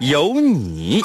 有你。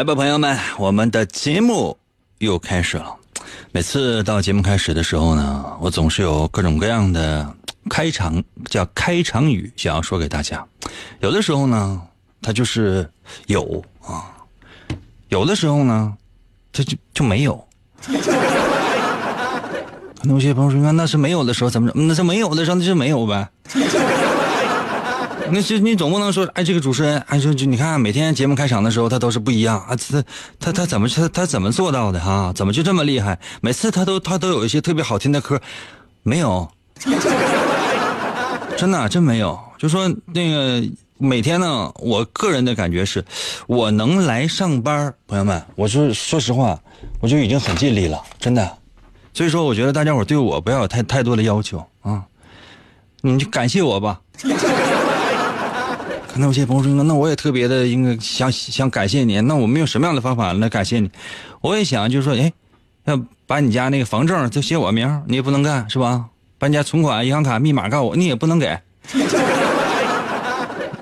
来吧，朋友们，我们的节目又开始了。每次到节目开始的时候呢，我总是有各种各样的开场，叫开场语，想要说给大家。有的时候呢，它就是有啊；有的时候呢，它就就没有。可能有些朋友说：“那那是没有的时候怎么着？那是没有的时候那就没有呗。”那是你总不能说，哎，这个主持人，哎，说就你看，每天节目开场的时候，他都是不一样啊，他他他怎么他他怎么做到的哈？怎么就这么厉害？每次他都他都有一些特别好听的歌，没有，真的真没有。就说那个每天呢，我个人的感觉是，我能来上班，朋友们，我说说实话，我就已经很尽力了，真的。所以说，我觉得大家伙对我不要有太太多的要求啊，你就感谢我吧。可能有些朋友说，那我也特别的应该想想感谢你。那我们用什么样的方法来感谢你？我也想就是说，哎，要把你家那个房证就写我名，你也不能干是吧？把你家存款、银行卡密码告我，你也不能给。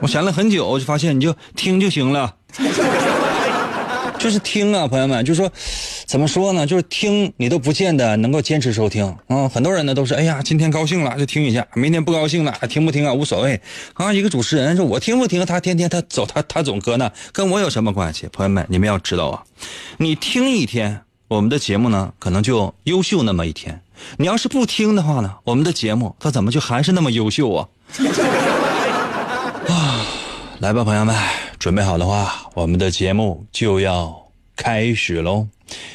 我想了很久，我就发现你就听就行了，就是听啊，朋友们，就是说。怎么说呢？就是听你都不见得能够坚持收听啊！很多人呢都是，哎呀，今天高兴了就听一下，明天不高兴了听不听啊无所谓啊。一个主持人说，我听不听他天天他走他他总搁那，跟我有什么关系？朋友们，你们要知道啊，你听一天我们的节目呢，可能就优秀那么一天；你要是不听的话呢，我们的节目它怎么就还是那么优秀啊？啊，来吧，朋友们，准备好的话，我们的节目就要开始喽。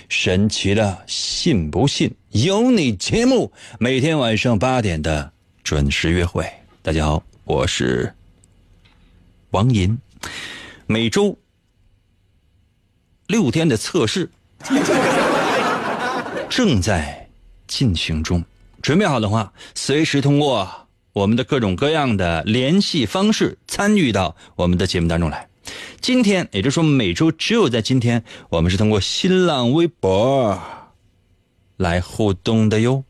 神奇的，信不信由你节目，每天晚上八点的准时约会。大家好，我是王银，每周六天的测试 正在进行中。准备好的话，随时通过我们的各种各样的联系方式参与到我们的节目当中来。今天，也就是说，每周只有在今天，我们是通过新浪微博来互动的哟。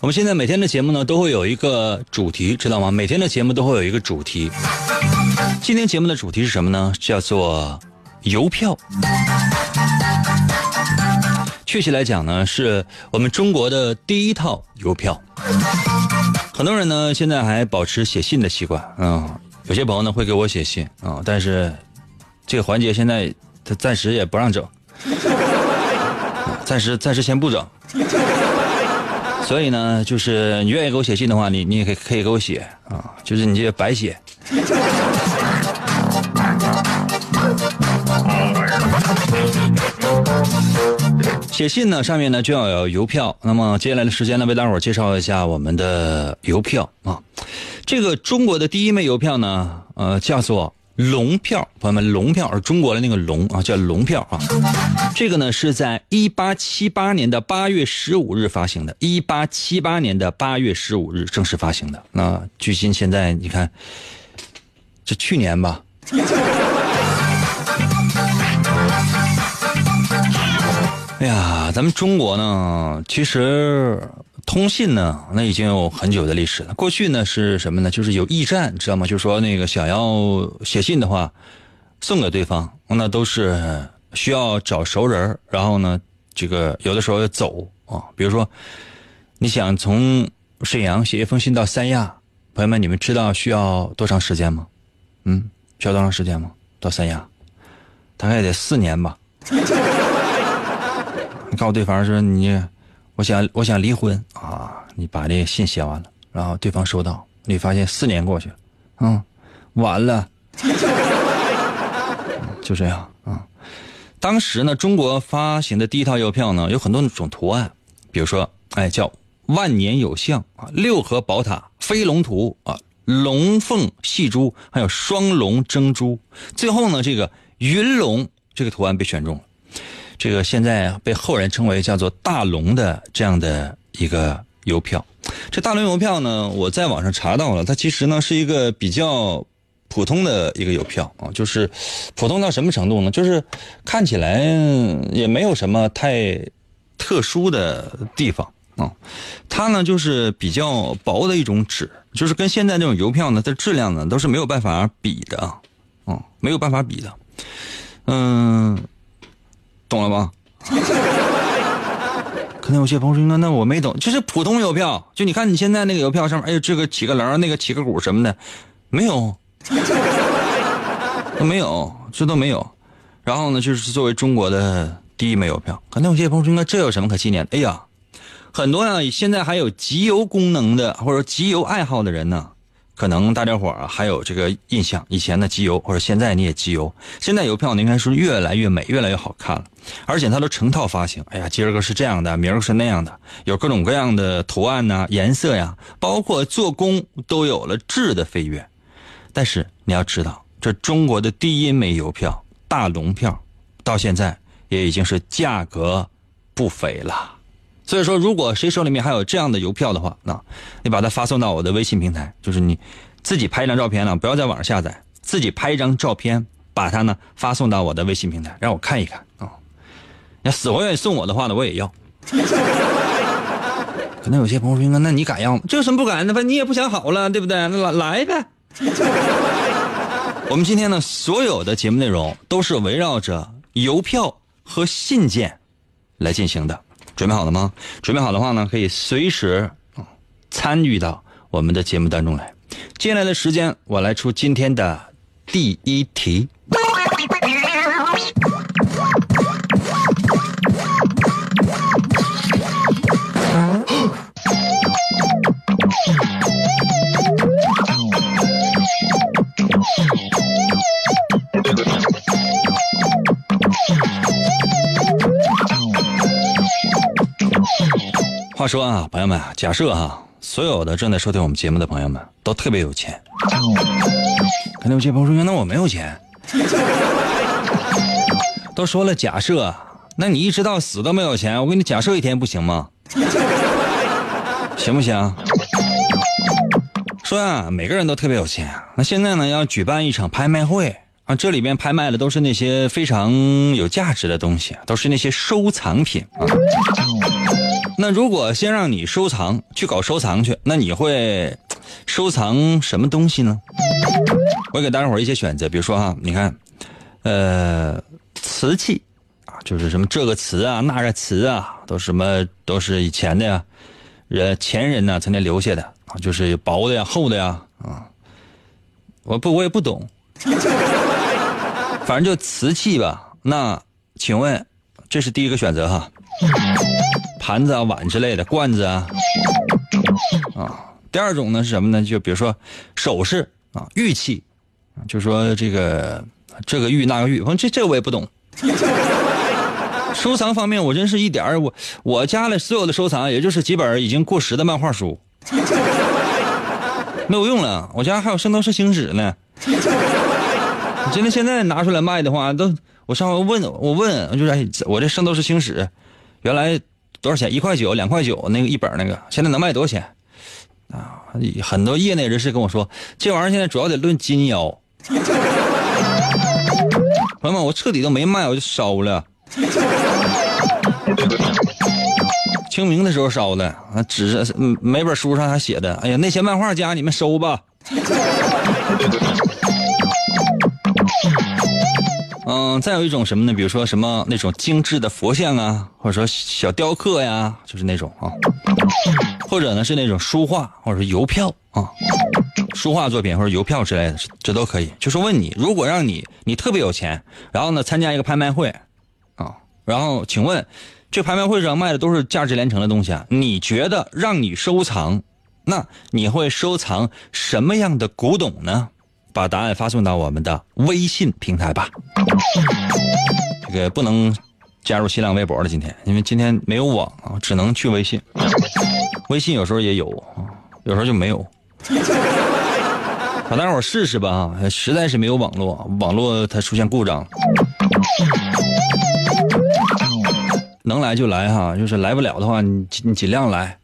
我们现在每天的节目呢，都会有一个主题，知道吗？每天的节目都会有一个主题。今天节目的主题是什么呢？叫做邮票。确切来讲呢，是我们中国的第一套邮票。很多人呢，现在还保持写信的习惯。嗯，有些朋友呢会给我写信啊，但是这个环节现在他暂时也不让整，暂时暂时先不整。所以呢，就是你愿意给我写信的话，你你也可以可以给我写啊，就是你这白写。写信呢，上面呢就要有邮票。那么接下来的时间呢，为大伙介绍一下我们的邮票啊。这个中国的第一枚邮票呢，呃，叫做龙票，朋友们，龙票是中国的那个龙啊，叫龙票啊。这个呢是在一八七八年的八月十五日发行的，一八七八年的八月十五日正式发行的。那距今现在你看，这去年吧。哎呀，咱们中国呢，其实通信呢，那已经有很久的历史了。过去呢是什么呢？就是有驿站，知道吗？就是说那个想要写信的话，送给对方，那都是需要找熟人，然后呢，这个有的时候要走啊。比如说，你想从沈阳写一封信到三亚，朋友们，你们知道需要多长时间吗？嗯，需要多长时间吗？到三亚，大概得四年吧。你告诉对方说你，我想我想离婚啊！你把这信写完了，然后对方收到，你发现四年过去了，嗯，完了，就这样啊。当时呢，中国发行的第一套邮票呢，有很多种图案，比如说，哎，叫万年有象啊，六合宝塔、飞龙图啊，龙凤戏珠，还有双龙争珠。最后呢，这个云龙这个图案被选中了。这个现在被后人称为叫做大龙的这样的一个邮票，这大龙邮票呢，我在网上查到了，它其实呢是一个比较普通的一个邮票啊，就是普通到什么程度呢？就是看起来也没有什么太特殊的地方啊，它呢就是比较薄的一种纸，就是跟现在这种邮票呢，它质量呢都是没有办法比的啊，嗯，没有办法比的，嗯。懂了吗？可能有些朋友说：“那那我没懂，就是普通邮票，就你看你现在那个邮票上面，哎呦，这个起个棱，那个起个鼓什么的，没有，都没有，这都没有。然后呢，就是作为中国的第一枚邮票，可能有些朋友说：那这有什么可纪念的？哎呀，很多呀，现在还有集邮功能的或者集邮爱好的人呢。”可能大家伙儿还有这个印象，以前的集邮或者现在你也集邮，现在邮票应该是越来越美，越来越好看了，而且它都成套发行。哎呀，今儿个是这样的，明儿个是那样的，有各种各样的图案呐、颜色呀，包括做工都有了质的飞跃。但是你要知道，这中国的第一枚邮票大龙票，到现在也已经是价格不菲了。所以说，如果谁手里面还有这样的邮票的话，那，你把它发送到我的微信平台，就是你自己拍一张照片呢，不要在网上下载，自己拍一张照片，把它呢发送到我的微信平台，让我看一看啊。要死活愿意送我的话呢，我也要。可能有些朋友说，那你敢要吗？这有什么不敢的？反正你也不想好了，对不对？那来来呗。我们今天呢，所有的节目内容都是围绕着邮票和信件来进行的。准备好了吗？准备好的话呢，可以随时参与到我们的节目当中来。接下来的时间，我来出今天的第一题。话说啊，朋友们，假设哈，所有的正在收听我们节目的朋友们都特别有钱。可能有些朋友说：“那我没有钱。”都说了假设，那你一直到死都没有钱，我给你假设一天不行吗？行不行？说啊，每个人都特别有钱。那现在呢，要举办一场拍卖会啊，这里边拍卖的都是那些非常有价值的东西，都是那些收藏品啊。那如果先让你收藏去搞收藏去，那你会收藏什么东西呢？我给大家伙一些选择，比如说哈，你看，呃，瓷器啊，就是什么这个瓷啊，那个瓷啊，都什么都是以前的呀，人前人呢曾经留下的啊，就是薄的呀、厚的呀啊，我不我也不懂，反正就瓷器吧。那请问，这是第一个选择哈。盘子啊、碗之类的，罐子啊，啊。第二种呢是什么呢？就比如说首饰啊、玉器，就说这个这个玉那个玉，反正这这我也不懂。收藏方面，我真是一点儿我我家里所有的收藏，也就是几本已经过时的漫画书，没有用了。我家还有《圣斗士星矢》呢。真的现在拿出来卖的话，都我上回问我问就是哎，我这《圣斗士星矢》原来多少钱？一块九、两块九那个一本那个，现在能卖多少钱？啊，很多业内人士跟我说，这玩意儿现在主要得论斤腰。朋友们，我彻底都没卖，我就烧了。清明的时候烧的啊，纸每本书上还写的，哎呀，那些漫画家你们收吧。嗯，再有一种什么呢？比如说什么那种精致的佛像啊，或者说小雕刻呀，就是那种啊，或者呢是那种书画，或者说邮票啊，书画作品或者邮票之类的，这都可以。就是问你，如果让你你特别有钱，然后呢参加一个拍卖会啊，然后请问，这拍卖会上卖的都是价值连城的东西啊，你觉得让你收藏，那你会收藏什么样的古董呢？把答案发送到我们的微信平台吧。这个不能加入新浪微博了，今天因为今天没有网啊，只能去微信。微信有时候也有啊，有时候就没有。好大伙试试吧啊，实在是没有网络，网络它出现故障，能来就来哈，就是来不了的话，你你尽量来。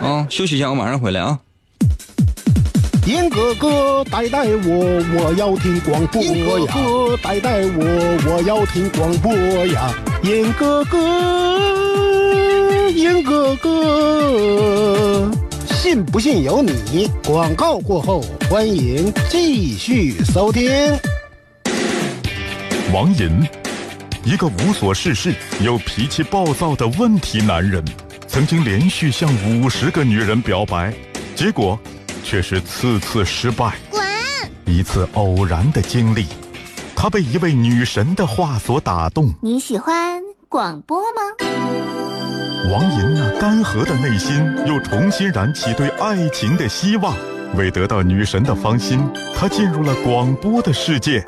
啊，休息一下，我马上回来啊。严哥哥，带带我，我要听广播呀！严哥哥，带带我，我要听广播呀！严哥哥，严哥哥，信不信由你。广告过后，欢迎继续收听。王银，一个无所事事又脾气暴躁的问题男人，曾经连续向五十个女人表白，结果。却是次次失败。滚！一次偶然的经历，他被一位女神的话所打动。你喜欢广播吗？王银那干涸的内心又重新燃起对爱情的希望。为得到女神的芳心，他进入了广播的世界。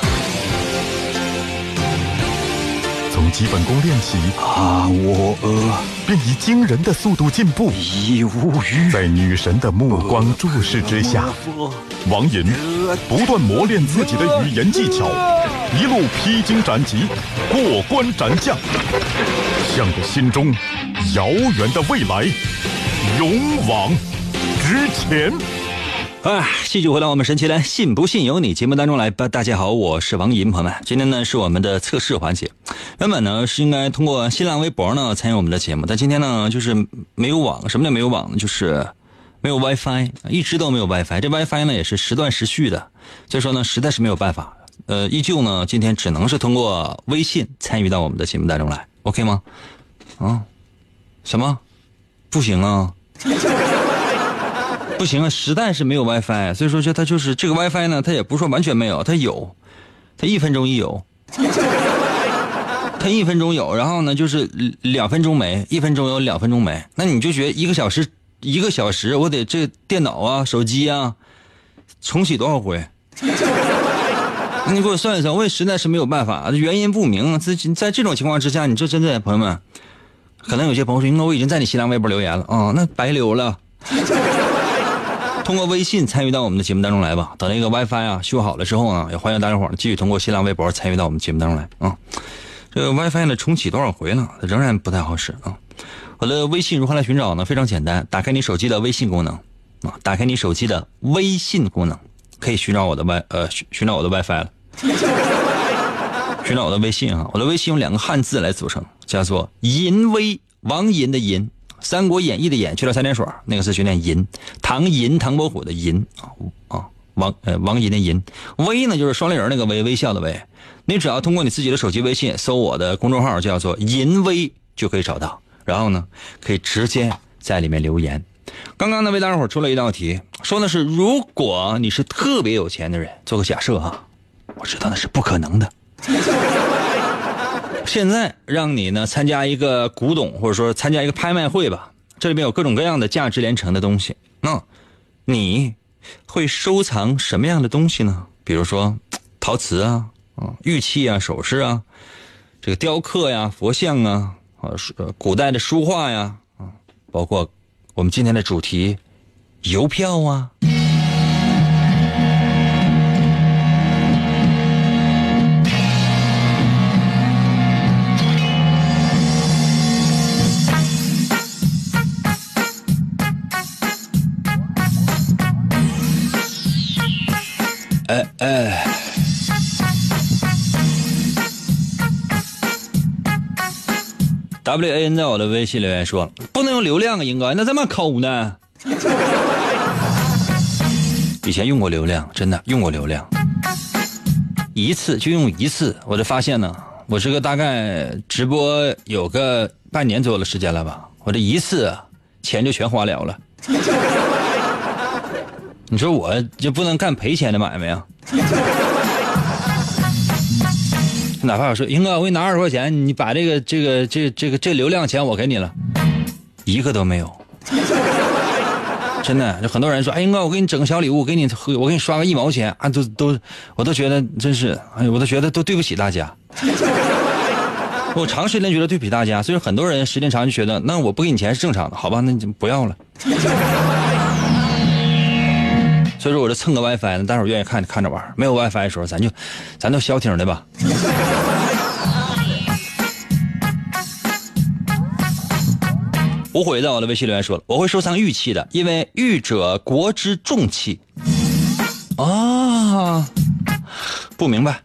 基本功练习，啊，我呃，便以惊人的速度进步。已无语。在女神的目光注视之下，王银不断磨练自己的语言技巧，一路披荆斩棘，过关斩将，向着心中遥远的未来勇往直前。哎，继续回到我们神奇的“信不信由你”节目当中来吧。大家好，我是王银，朋友们，今天呢是我们的测试环节。原本呢是应该通过新浪微博呢参与我们的节目，但今天呢就是没有网。什么叫没有网呢？就是没有 WiFi，一直都没有 WiFi。这 WiFi 呢也是时断时续的，所以说呢实在是没有办法。呃，依旧呢今天只能是通过微信参与到我们的节目当中来，OK 吗？啊？什么？不行啊？不行啊，实在是没有 WiFi，所以说这它就是这个 WiFi 呢，它也不是说完全没有，它有，它一分钟一有，喷一分钟有，然后呢就是两分钟没，一分钟有，两分钟没，那你就觉得一个小时一个小时，我得这电脑啊、手机啊重启多少回？那 你给我算一算，我也实在是没有办法，原因不明。在在这种情况之下，你这真的朋友们，可能有些朋友说，那我已经在你新浪微博留言了啊，那白留了。通过微信参与到我们的节目当中来吧。等那个 WiFi 啊修好了之后呢，也欢迎大家伙继续通过新浪微博参与到我们节目当中来啊。这个 WiFi 呢重启多少回了，仍然不太好使啊。我的微信如何来寻找呢？非常简单，打开你手机的微信功能啊，打开你手机的微信功能，可以寻找我的 Wi 呃寻找我的 WiFi 了。寻找我的微信啊，我的微信用两个汉字来组成，叫做“淫威”，王银的银。《三国演义》的演去了三点水，那个字就念银。唐银，唐伯虎的银啊啊，王呃王银的银。微呢就是双立人那个微，微笑的微。你只要通过你自己的手机微信搜我的公众号叫做银微就可以找到，然后呢可以直接在里面留言。刚刚呢为大家伙出了一道题，说的是如果你是特别有钱的人，做个假设啊，我知道那是不可能的。现在让你呢参加一个古董，或者说参加一个拍卖会吧，这里面有各种各样的价值连城的东西。那你会收藏什么样的东西呢？比如说陶瓷啊，啊玉器啊，首饰啊，这个雕刻呀，佛像啊，啊古代的书画呀，啊，包括我们今天的主题邮票啊。哎哎。W A N 在我的微信留言说：“不能用流量啊，英哥，那这么抠呢？” 以前用过流量，真的用过流量，一次就用一次，我就发现呢，我这个大概直播有个半年左右的时间了吧，我这一次钱就全花了了。你说我就不能干赔钱的买卖啊？哪怕我说英哥，我给你拿二十块钱，你把这个这个这这个这流量钱我给你了，一个都没有。真的，就很多人说，哎，英哥，我给你整个小礼物，给你我给你刷个一毛钱啊，都都，我都觉得真是，哎，我都觉得都对不起大家。我长时间觉得对不起大家，所以很多人时间长就觉得，那我不给你钱是正常的，好吧？那你就不要了。所以说，我这蹭个 WiFi 呢，待会愿意看看着玩。没有 WiFi 的时候，咱就，咱就消停的吧。无悔在我的微信留言说了，我会收藏玉器的，因为玉者国之重器。啊，不明白。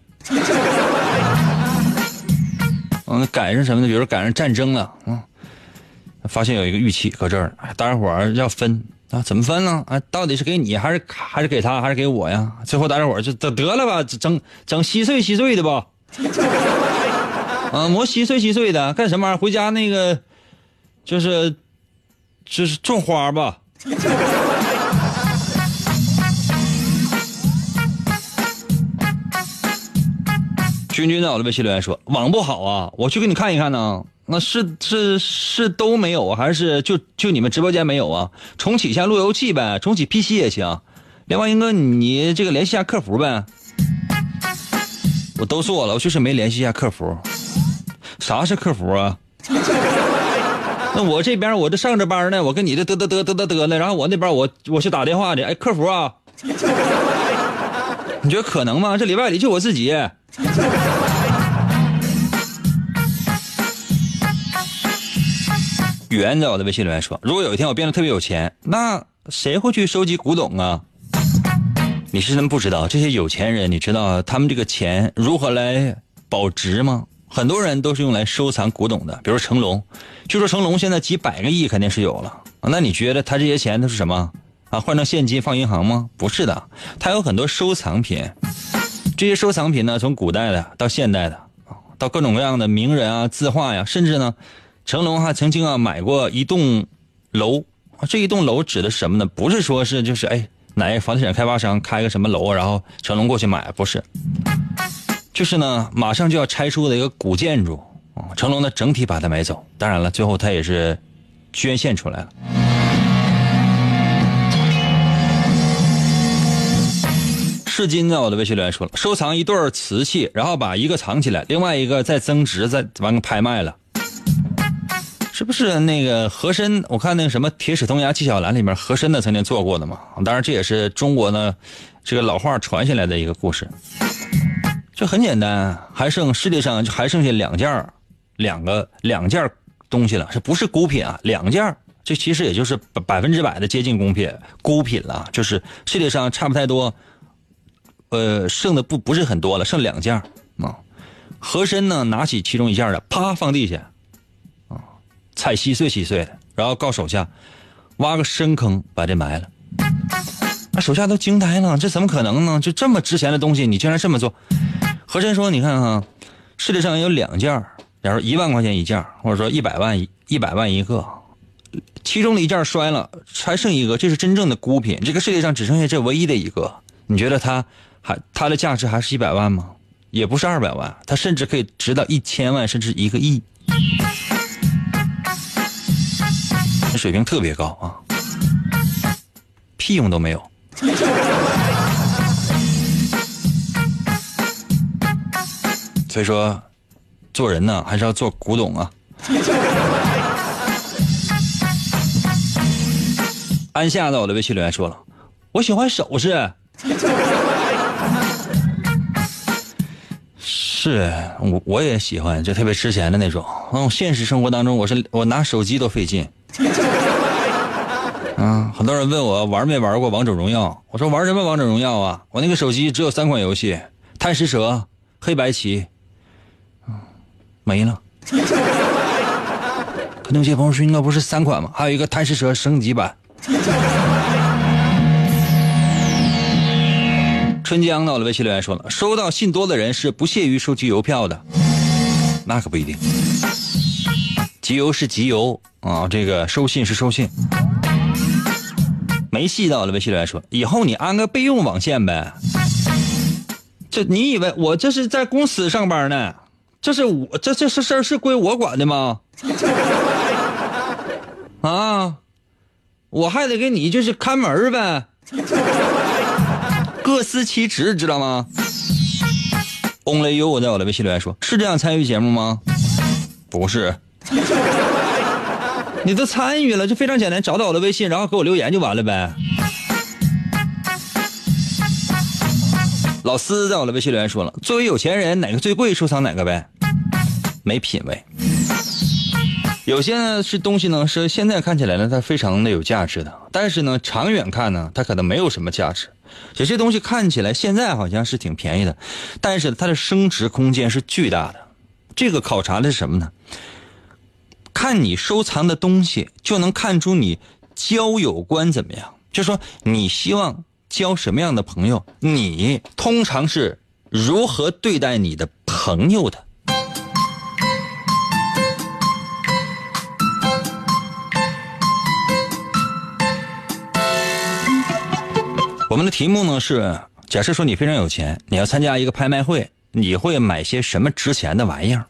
嗯，赶上什么呢？比如赶上战争了，嗯，发现有一个玉器搁这儿，大家伙儿要分。啊，怎么分呢？啊，到底是给你还是还是给他还是给我呀？最后大家伙就得得了吧，整整稀碎稀碎的吧。啊，磨稀碎稀碎的干什么玩意儿？回家那个就是就是种花吧。君君在我的微信留言说网不好啊，我去给你看一看呢。那是是是都没有啊，还是就就你们直播间没有啊？重启一下路由器呗，重启 PC 也行。另外，英哥，你这个联系一下客服呗。我都说了，我就是没联系一下客服。啥是客服啊？那我这边我这上着班呢，我跟你这嘚嘚嘚嘚嘚嘚呢，然后我那边我我去打电话的，哎，客服啊，你觉得可能吗？这里外里就我自己。圆在我的微信里面说：“如果有一天我变得特别有钱，那谁会去收集古董啊？你是真不知道这些有钱人，你知道他们这个钱如何来保值吗？很多人都是用来收藏古董的，比如成龙，据说成龙现在几百个亿肯定是有了。那你觉得他这些钱都是什么啊？换成现金放银行吗？不是的，他有很多收藏品。这些收藏品呢，从古代的到现代的，到各种各样的名人啊、字画呀，甚至呢。”成龙还曾经啊买过一栋楼，这一栋楼指的什么呢？不是说是就是哎哪个房地产开发商开个什么楼，然后成龙过去买，不是，就是呢马上就要拆除的一个古建筑，成龙呢整体把它买走。当然了，最后他也是捐献出来了。世金在我的微信留言说了，收藏一对瓷器，然后把一个藏起来，另外一个再增值，再完个拍卖了。是不是那个和珅？我看那个什么《铁齿铜牙纪晓岚》里面和珅呢曾经做过的嘛？当然这也是中国呢这个老话传下来的一个故事。这很简单，还剩世界上还剩下两件两个两件东西了，是不是孤品啊？两件这其实也就是百分之百的接近孤品孤品了，就是世界上差不太多，呃，剩的不不是很多了，剩两件啊。和珅呢拿起其中一件的，啪放地下。踩稀碎稀碎的，然后告手下挖个深坑把这埋了。那手下都惊呆了，这怎么可能呢？就这么值钱的东西，你竟然这么做？和珅说：“你看哈，世界上有两件，假如一万块钱一件，或者说一百万一百万一个，其中的一件摔了，还剩一个，这是真正的孤品。这个世界上只剩下这唯一的一个，你觉得它还它的价值还是一百万吗？也不是二百万，它甚至可以值到一千万，甚至一个亿。”水平特别高啊，屁用都没有。所以说，做人呢还是要做古董啊。安夏在我的微信留言说了，我喜欢首饰。是我我也喜欢，就特别吃钱的那种。嗯，现实生活当中，我是我拿手机都费劲。啊，很多人问我玩没玩过王者荣耀，我说玩什么王者荣耀啊？我那个手机只有三款游戏：贪食蛇、黑白棋，没了。可能有些朋友说应该不是三款吗？还有一个贪食蛇升级版。春江到了微信留言说了，收到信多的人是不屑于收集邮票的，那可不一定。集邮是集邮啊，这个收信是收信。没戏到了微信留言说，以后你安个备用网线呗。这你以为我这是在公司上班呢？这是我这这事儿是归我管的吗？啊，我还得给你就是看门呗。各司其职，知道吗？Only you 我在我的微信留言说：“是这样参与节目吗？”不是，你都参与了，就非常简单，找到我的微信，然后给我留言就完了呗。老司在我的微信留言说了：“作为有钱人，哪个最贵，收藏哪个呗。”没品位。有些呢是东西呢，是现在看起来呢，它非常的有价值的，但是呢，长远看呢，它可能没有什么价值。有些东西看起来现在好像是挺便宜的，但是它的升值空间是巨大的。这个考察的是什么呢？看你收藏的东西，就能看出你交友观怎么样。就说你希望交什么样的朋友，你通常是如何对待你的朋友的。我们的题目呢是：假设说你非常有钱，你要参加一个拍卖会，你会买些什么值钱的玩意儿？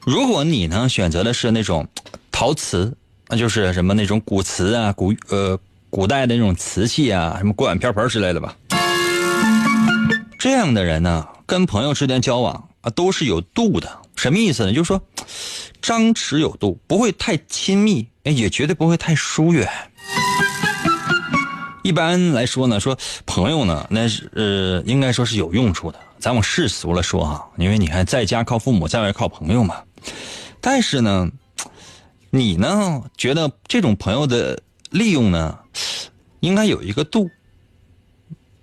如果你呢选择的是那种陶瓷，那就是什么那种古瓷啊、古呃古代的那种瓷器啊，什么锅碗瓢盆之类的吧。这样的人呢，跟朋友之间交往啊都是有度的。什么意思呢？就是说张弛有度，不会太亲密，也绝对不会太疏远。一般来说呢，说朋友呢，那是呃，应该说是有用处的。咱往世俗了说哈，因为你看，在家靠父母，在外靠朋友嘛。但是呢，你呢觉得这种朋友的利用呢，应该有一个度。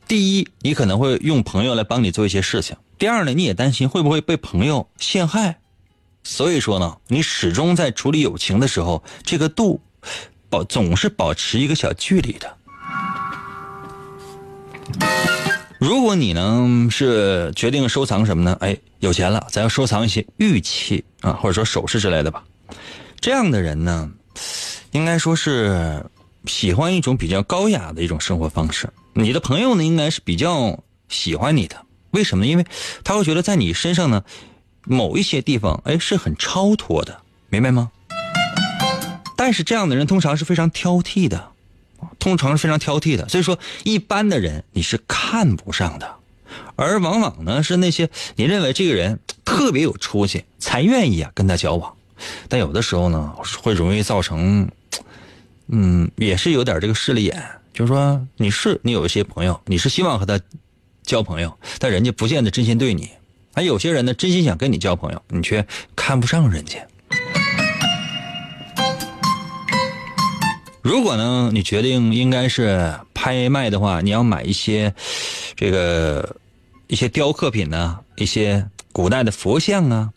第一，你可能会用朋友来帮你做一些事情；第二呢，你也担心会不会被朋友陷害。所以说呢，你始终在处理友情的时候，这个度保总是保持一个小距离的。如果你呢是决定收藏什么呢？哎，有钱了，咱要收藏一些玉器啊，或者说首饰之类的吧。这样的人呢，应该说是喜欢一种比较高雅的一种生活方式。你的朋友呢，应该是比较喜欢你的。为什么？因为他会觉得在你身上呢，某一些地方哎是很超脱的，明白吗？但是这样的人通常是非常挑剔的。通常是非常挑剔的，所以说一般的人你是看不上的，而往往呢是那些你认为这个人特别有出息，才愿意啊跟他交往。但有的时候呢，会容易造成，嗯，也是有点这个势利眼，就是说你是你有一些朋友，你是希望和他交朋友，但人家不见得真心对你。还有些人呢，真心想跟你交朋友，你却看不上人家。如果呢，你决定应该是拍卖的话，你要买一些这个一些雕刻品呢，一些古代的佛像啊。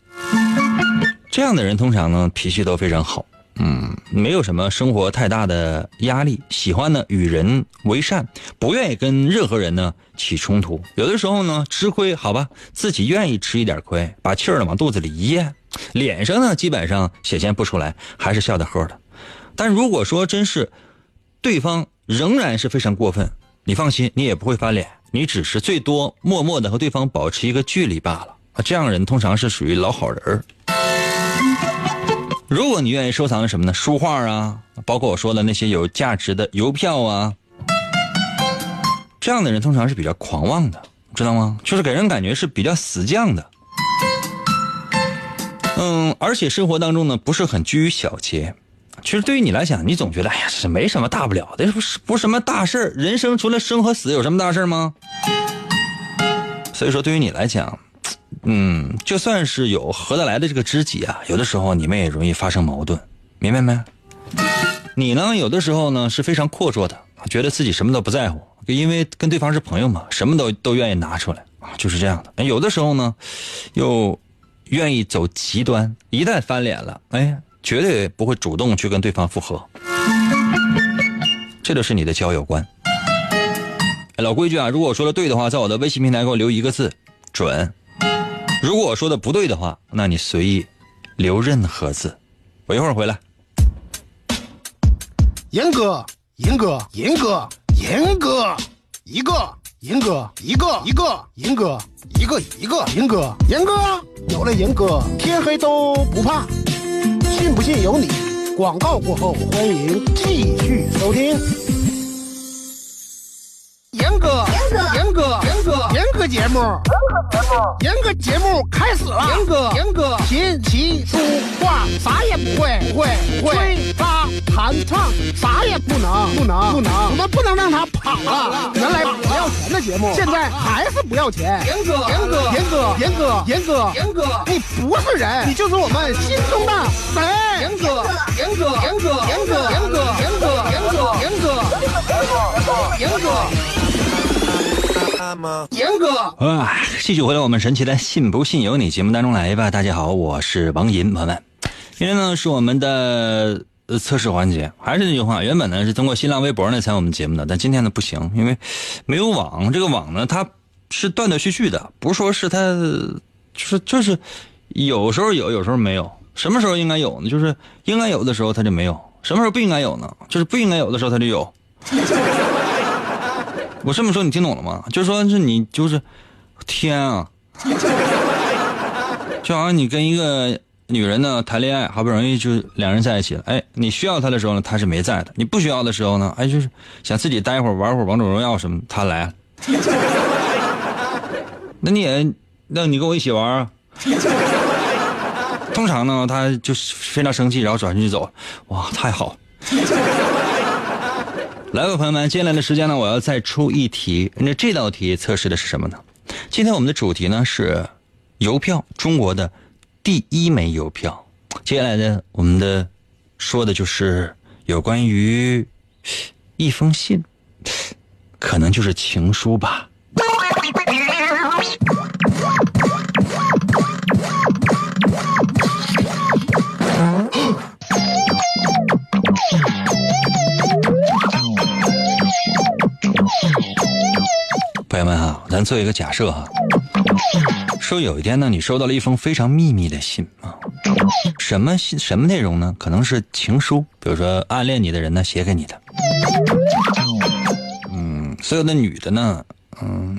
这样的人通常呢脾气都非常好，嗯，没有什么生活太大的压力，喜欢呢与人为善，不愿意跟任何人呢起冲突。有的时候呢吃亏，好吧，自己愿意吃一点亏，把气儿呢往肚子里咽，脸上呢基本上显现不出来，还是笑得呵的。但如果说真是，对方仍然是非常过分，你放心，你也不会翻脸，你只是最多默默的和对方保持一个距离罢了。啊，这样人通常是属于老好人如果你愿意收藏什么呢？书画啊，包括我说的那些有价值的邮票啊，这样的人通常是比较狂妄的，知道吗？就是给人感觉是比较死犟的。嗯，而且生活当中呢，不是很拘于小节。其实对于你来讲，你总觉得哎呀，这没什么大不了的，不是不是什么大事人生除了生和死，有什么大事吗？所以说，对于你来讲，嗯，就算是有合得来的这个知己啊，有的时候你们也容易发生矛盾，明白没？你呢，有的时候呢是非常阔绰的，觉得自己什么都不在乎，就因为跟对方是朋友嘛，什么都都愿意拿出来啊，就是这样的。有的时候呢，又愿意走极端，一旦翻脸了，哎，绝对不会主动去跟对方复合。这就是你的交友观。哎老规矩啊，如果我说的对的话，在我的微信平台给我留一个字“准”；如果我说的不对的话，那你随意留任何字。我一会儿回来。严哥，严哥，严哥，严哥，一个，严哥，一个，一个，严哥，一个，一个，严哥，严哥，有了严哥，天黑都不怕。信不信由你。广告过后，欢迎继续收听。严哥，严哥，严哥，严哥，严哥节目，严哥节目开始了。严哥，严哥，琴棋书画啥也不会，不会，不会，吹拉弹唱啥也不能，不能，不能，我们不能让他跑了。原来不要钱的节目，现在还是不要钱。严哥，严哥，严哥，严哥，严哥，严哥，你不是人，你就是我们心中的神。严哥，严哥，严哥，严哥，严哥，严哥，严哥，严哥，严哥。严哥，啊，继续回到我们神奇的“信不信由你”节目当中来吧。大家好，我是王银，朋友们。今天呢是我们的呃测试环节，还是那句话，原本呢是通过新浪微博呢参与我们节目的，但今天呢不行，因为没有网。这个网呢它是断断续续的，不是说是它就是就是有时候有，有时候没有。什么时候应该有呢？就是应该有的时候它就没有；什么时候不应该有呢？就是不应该有的时候它就有。我这么说你听懂了吗？就是说是你就是天啊，就好像你跟一个女人呢谈恋爱，好不容易就两人在一起了，哎，你需要她的时候呢，她是没在的；你不需要的时候呢，哎，就是想自己待一会儿玩会儿王者荣耀什么，她来。那你也，那你跟我一起玩啊？通常呢，他就是非常生气，然后转身就走。哇，太好！来吧，朋友们，接下来的时间呢，我要再出一题。那这道题测试的是什么呢？今天我们的主题呢是邮票，中国的第一枚邮票。接下来呢，我们的说的就是有关于一封信，可能就是情书吧。朋友们啊，咱做一个假设哈，说有一天呢，你收到了一封非常秘密的信啊，什么信什么内容呢？可能是情书，比如说暗恋你的人呢写给你的。嗯，所有的女的呢，嗯，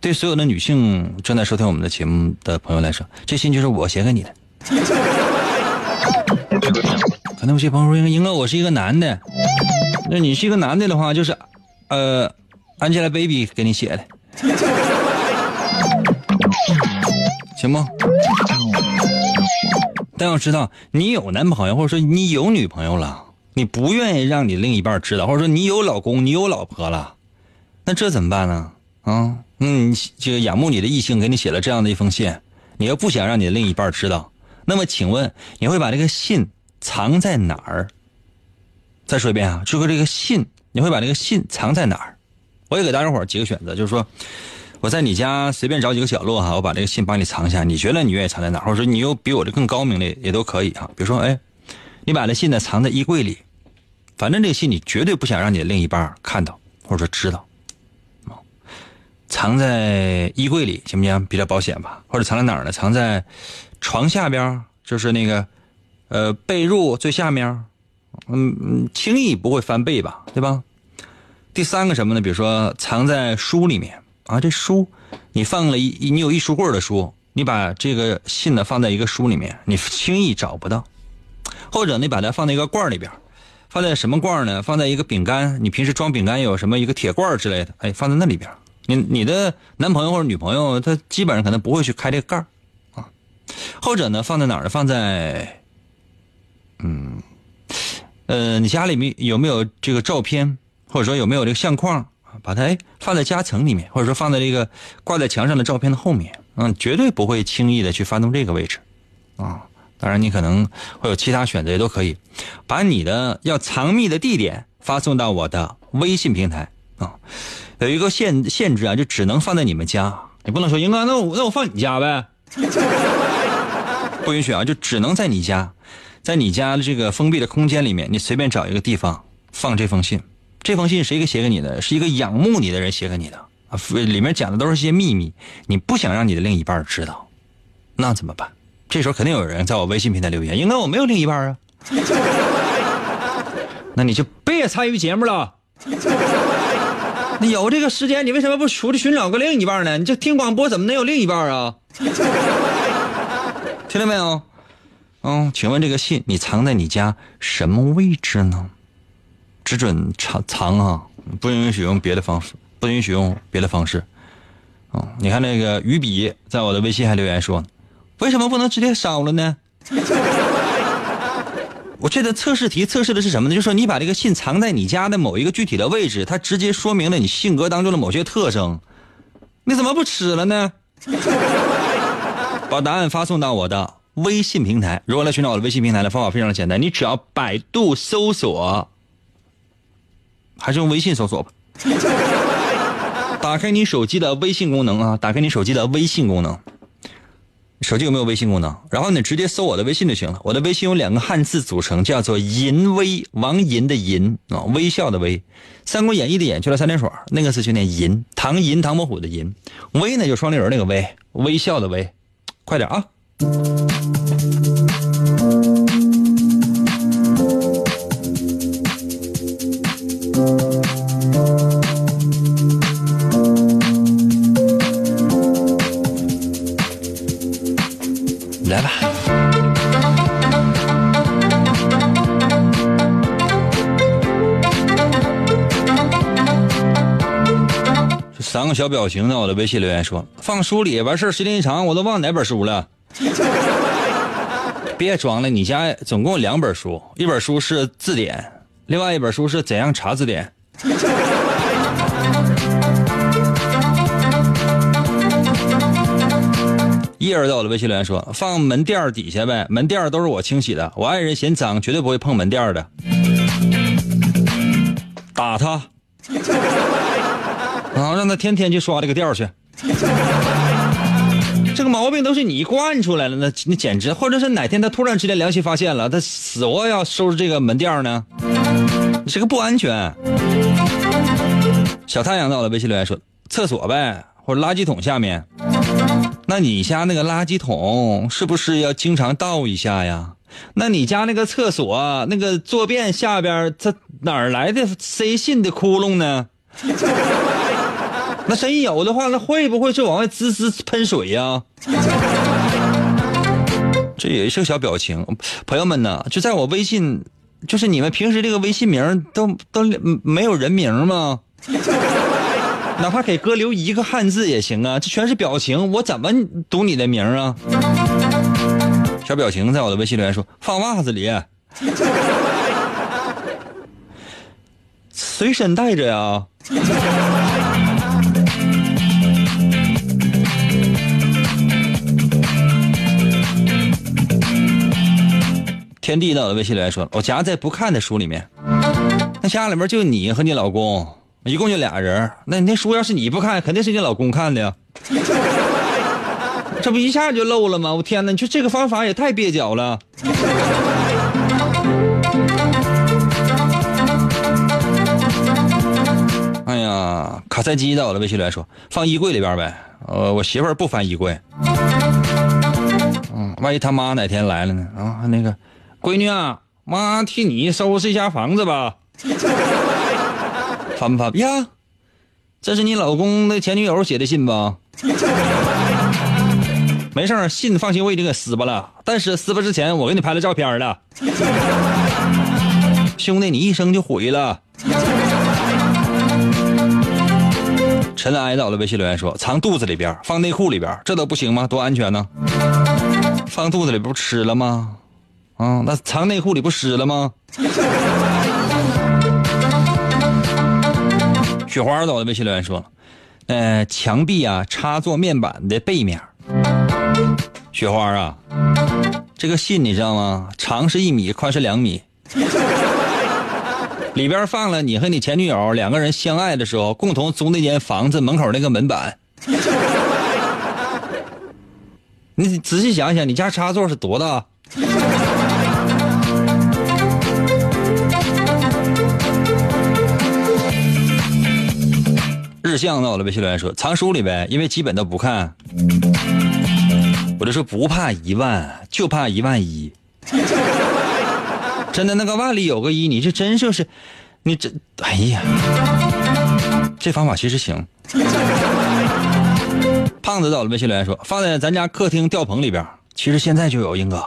对所有的女性正在收听我们的节目的朋友来说，这信就是我写给你的。可能有些朋友说，英哥，我是一个男的，那你是一个男的的话，就是，呃。Angelababy 给你写的，行不？但要知道，你有男朋友，或者说你有女朋友了，你不愿意让你另一半知道，或者说你有老公，你有老婆了，那这怎么办呢？啊，嗯，这个仰慕你的异性给你写了这样的一封信，你又不想让你的另一半知道，那么请问你会把这个信藏在哪儿？再说一遍啊，就说这个信，你会把这个信藏在哪儿？我也给大家伙几个选择，就是说，我在你家随便找几个角落哈，我把这个信帮你藏一下。你觉得你愿意藏在哪？或者说你有比我这更高明的也都可以啊。比如说，哎，你把这信呢藏在衣柜里，反正这个信你绝对不想让你的另一半看到或者说知道，藏在衣柜里行不行？比较保险吧？或者藏在哪儿呢？藏在床下边，就是那个呃被褥最下面，嗯，轻易不会翻倍吧？对吧？第三个什么呢？比如说藏在书里面啊，这书你放了一你有一书柜的书，你把这个信呢放在一个书里面，你轻易找不到。或者你把它放在一个罐里边，放在什么罐呢？放在一个饼干，你平时装饼干有什么一个铁罐之类的，哎，放在那里边。你你的男朋友或者女朋友他基本上可能不会去开这个盖啊。或者呢，放在哪儿呢？放在嗯呃，你家里面有没有这个照片？或者说有没有这个相框把它哎放在夹层里面，或者说放在这个挂在墙上的照片的后面，嗯，绝对不会轻易的去翻动这个位置，啊，当然，你可能会有其他选择，也都可以。把你的要藏匿的地点发送到我的微信平台啊，有一个限限制啊，就只能放在你们家，你不能说英哥，那我那我放你家呗，不允许啊，就只能在你家，在你家的这个封闭的空间里面，你随便找一个地方放这封信。这封信谁给写给你的？是一个仰慕你的人写给你的啊，里面讲的都是些秘密，你不想让你的另一半知道，那怎么办？这时候肯定有人在我微信平台留言，应该我没有另一半啊。那你就别参与节目了。你有这个时间，你为什么不出去寻找个另一半呢？你这听广播怎么能有另一半啊？听到没有？嗯，请问这个信你藏在你家什么位置呢？只准藏藏啊，不允许用别的方式，不允许用别的方式。哦，你看那个于比在我的微信还留言说。为什么不能直接烧了呢？我这个测试题测试的是什么呢？就是说你把这个信藏在你家的某一个具体的位置，它直接说明了你性格当中的某些特征。你怎么不吃了呢？把答案发送到我的微信平台。如何来寻找我的微信平台的方法非常的简单，你只要百度搜索，还是用微信搜索吧。打开你手机的微信功能啊，打开你手机的微信功能。手机有没有微信功能？然后你直接搜我的微信就行了。我的微信有两个汉字组成，叫做“银微”，王银的银啊，微笑的微，《三国演义》的演去了三点水，那个字就念银。唐银，唐伯虎的银，微呢就双立人那个微，微笑的微，快点啊！个小表情在我的微信留言说：“放书里完事时间一长，我都忘哪本书了。”别装了，你家总共两本书，一本书是字典，另外一本书是怎样查字典。一人在我的微信留言说：“放门垫底下呗，门垫都是我清洗的，我爱人嫌脏，绝对不会碰门垫的。”打他，让他天天去刷这个垫儿去。这个毛病都是你惯出来了，那那简直，或者是哪天他突然之间良心发现了，他死活要收拾这个门垫呢？这个不安全。小太阳在我的微信留言说：“厕所呗，或者垃圾桶下面。”那你家那个垃圾桶是不是要经常倒一下呀？那你家那个厕所那个坐便下边，它哪儿来的塞信的窟窿呢？那真有的话，那会不会就往外滋滋喷水呀？这也是个小表情，朋友们呢，就在我微信，就是你们平时这个微信名都都没有人名吗？哪怕给哥留一个汉字也行啊，这全是表情，我怎么读你的名啊？小表情在我的微信留言说放袜子里，随身带着呀。天地在我的微信留言说，我夹在不看的书里面，那家里面就你和你老公。一共就俩人，那那书要是你不看，肯定是你老公看的呀。这不一下就漏了吗？我天哪，你说这个方法也太蹩脚了。哎呀，卡塞基在我的微信里来说，放衣柜里边呗。呃，我媳妇儿不翻衣柜。嗯，万一他妈哪天来了呢？啊，那个，闺女啊，妈替你收拾一下房子吧。翻不翻呀？这是你老公的前女友写的信吧？没事信放心，我已经给撕巴了。但是撕巴之前，我给你拍了照片了。兄弟，你一生就毁了。尘埃到了微信留言说：藏肚子里边，放内裤里边，这都不行吗？多安全呢？放肚子里不吃了吗？啊，那藏内裤里不湿了吗？雪花在我的微信留言说：“呃，墙壁啊，插座面板的背面。”雪花啊，这个信你知道吗？长是一米，宽是两米，里边放了你和你前女友两个人相爱的时候共同租那间房子门口那个门板。你仔细想想，你家插座是多大？日向到了，微信留言说藏书里呗，因为基本都不看。我就说不怕一万，就怕一万一。真的，那个万里有个一，你这真就是，你这，哎呀，这方法其实行。胖子到了，微信留言说放在咱家客厅吊棚里边，其实现在就有英哥。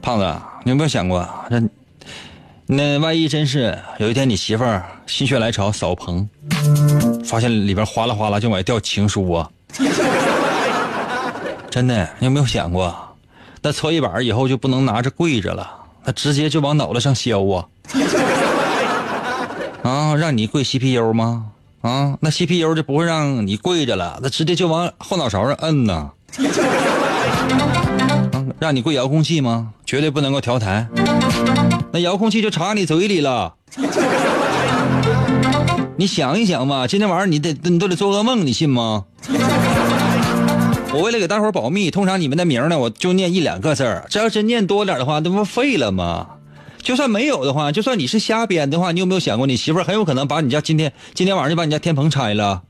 胖子，你有没有想过，这那万一真是有一天你媳妇儿心血来潮扫棚，发现里边哗啦哗啦就往外掉情书啊？真的，你有没有想过，那搓衣板以后就不能拿着跪着了，那直接就往脑袋上削啊？啊，让你跪 CPU 吗？啊，那 CPU 就不会让你跪着了，那直接就往后脑勺上摁呢。让你跪遥控器吗？绝对不能够调台，那遥控器就插你嘴里了。你想一想吧，今天晚上你得你都得做噩梦，你信吗？我为了给大伙保密，通常你们的名呢，我就念一两个字儿。这要真念多点的话，那不废了吗？就算没有的话，就算你是瞎编的话，你有没有想过，你媳妇很有可能把你家今天今天晚上就把你家天棚拆了，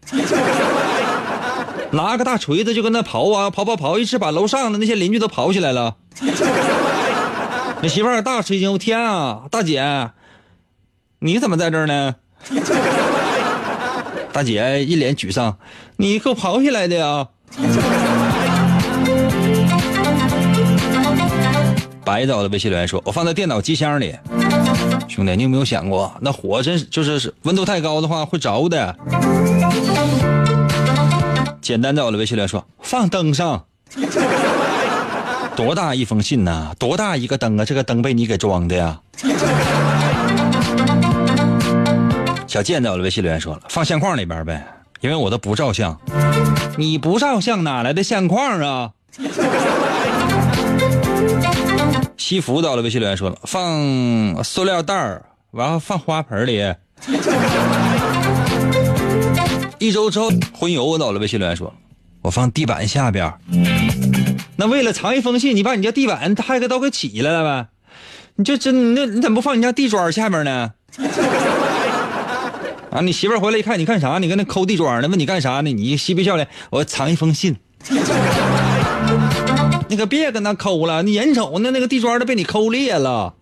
拿个大锤子就跟那刨啊刨刨刨，一直把楼上的那些邻居都刨起来了。你媳妇儿大吃一惊，我天啊，大姐，你怎么在这儿呢？大姐一脸沮丧，你给我跑起来的呀？白到的微信留言说：“我放在电脑机箱里。”兄弟，你有没有想过，那火真是就是温度太高的话会着的？简单到了微信留言说：“放灯上。”多大一封信呐？多大一个灯啊？这个灯被你给装的呀？小贱到了微信留言说了：“放相框里边呗，因为我都不照相。你不照相哪来的相框啊？” 西服到了，微信留言说了，放塑料袋儿，然后放花盆里。一周之后，荤油到了，微信留言说，我放地板下边。那为了藏一封信，你把你家地板还给都给起来了呗？你这真那你怎么不放你家地砖下面呢？啊，你媳妇回来一看，你干啥？你搁那抠地砖呢？问你干啥呢？你嬉皮笑脸，我藏一封信。你可别跟那抠了，你眼瞅那那个地砖都被你抠裂了。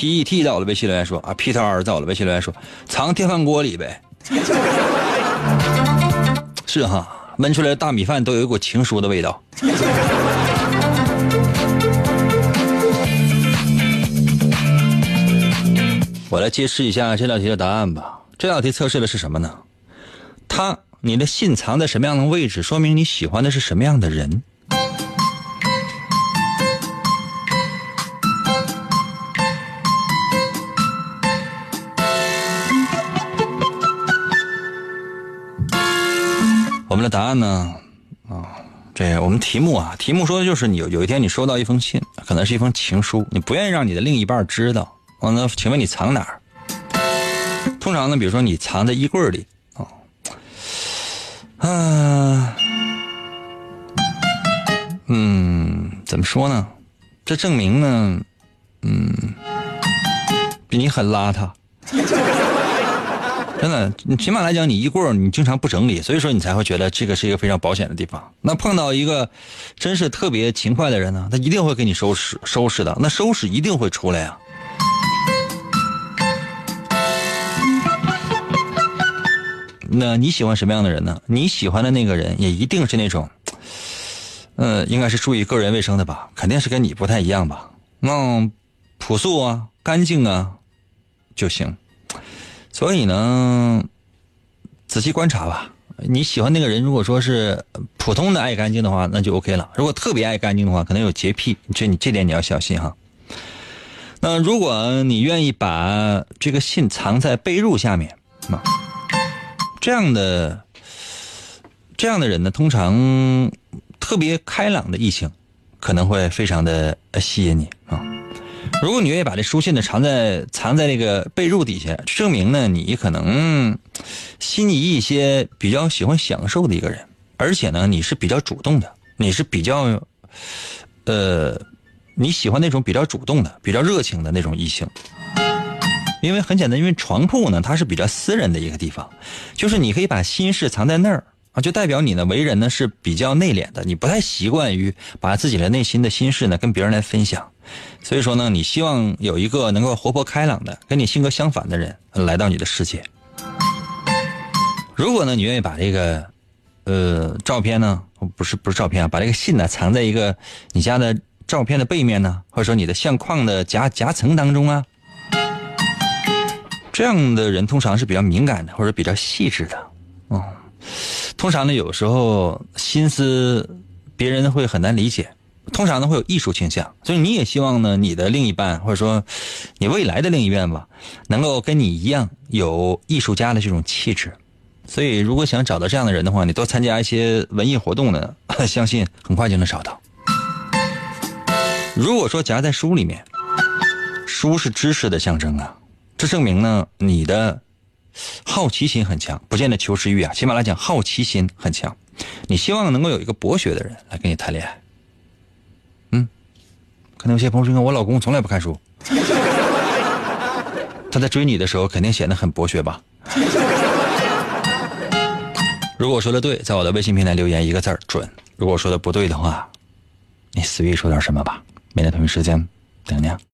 PET 到了，微信留言说啊，P 二到了，微信留言说藏电饭锅里呗。是哈，焖出来的大米饭都有一股情书的味道。我来揭示一下这道题的答案吧。这道题测试的是什么呢？他，你的信藏在什么样的位置，说明你喜欢的是什么样的人。我们的答案呢？啊，这我们题目啊，题目说的就是你有有一天你收到一封信，可能是一封情书，你不愿意让你的另一半知道。完了，请问你藏哪儿？通常呢，比如说你藏在衣柜里。啊，嗯，怎么说呢？这证明呢，嗯，比你很邋遢，真的。你起码来讲，你衣柜你经常不整理，所以说你才会觉得这个是一个非常保险的地方。那碰到一个真是特别勤快的人呢，他一定会给你收拾收拾的，那收拾一定会出来呀。那你喜欢什么样的人呢？你喜欢的那个人也一定是那种，呃，应该是注意个人卫生的吧？肯定是跟你不太一样吧？那朴素啊，干净啊就行。所以呢，仔细观察吧。你喜欢那个人，如果说是普通的爱干净的话，那就 OK 了。如果特别爱干净的话，可能有洁癖，这你这点你要小心哈。那如果你愿意把这个信藏在被褥下面啊，这样的这样的人呢，通常特别开朗的异性可能会非常的吸引你。如果你愿意把这书信呢藏在藏在那个被褥底下，证明呢你可能心仪一些比较喜欢享受的一个人，而且呢你是比较主动的，你是比较呃。你喜欢那种比较主动的、比较热情的那种异性，因为很简单，因为床铺呢，它是比较私人的一个地方，就是你可以把心事藏在那儿啊，就代表你呢为人呢是比较内敛的，你不太习惯于把自己的内心的心事呢跟别人来分享，所以说呢，你希望有一个能够活泼开朗的、跟你性格相反的人来到你的世界。如果呢，你愿意把这个呃照片呢，不是不是照片啊，把这个信呢藏在一个你家的。照片的背面呢，或者说你的相框的夹夹层当中啊，这样的人通常是比较敏感的，或者比较细致的，哦，通常呢有时候心思别人会很难理解，通常呢会有艺术倾向，所以你也希望呢你的另一半或者说你未来的另一半吧，能够跟你一样有艺术家的这种气质，所以如果想找到这样的人的话，你多参加一些文艺活动呢，相信很快就能找到。如果说夹在书里面，书是知识的象征啊，这证明呢你的好奇心很强，不见得求知欲啊，起码来讲好奇心很强。你希望能够有一个博学的人来跟你谈恋爱。嗯，可能有些朋友说，我老公从来不看书，他在追你的时候肯定显得很博学吧？如果说的对，在我的微信平台留言一个字儿准；如果说的不对的话，你随意说点什么吧。明天同一时间，等你。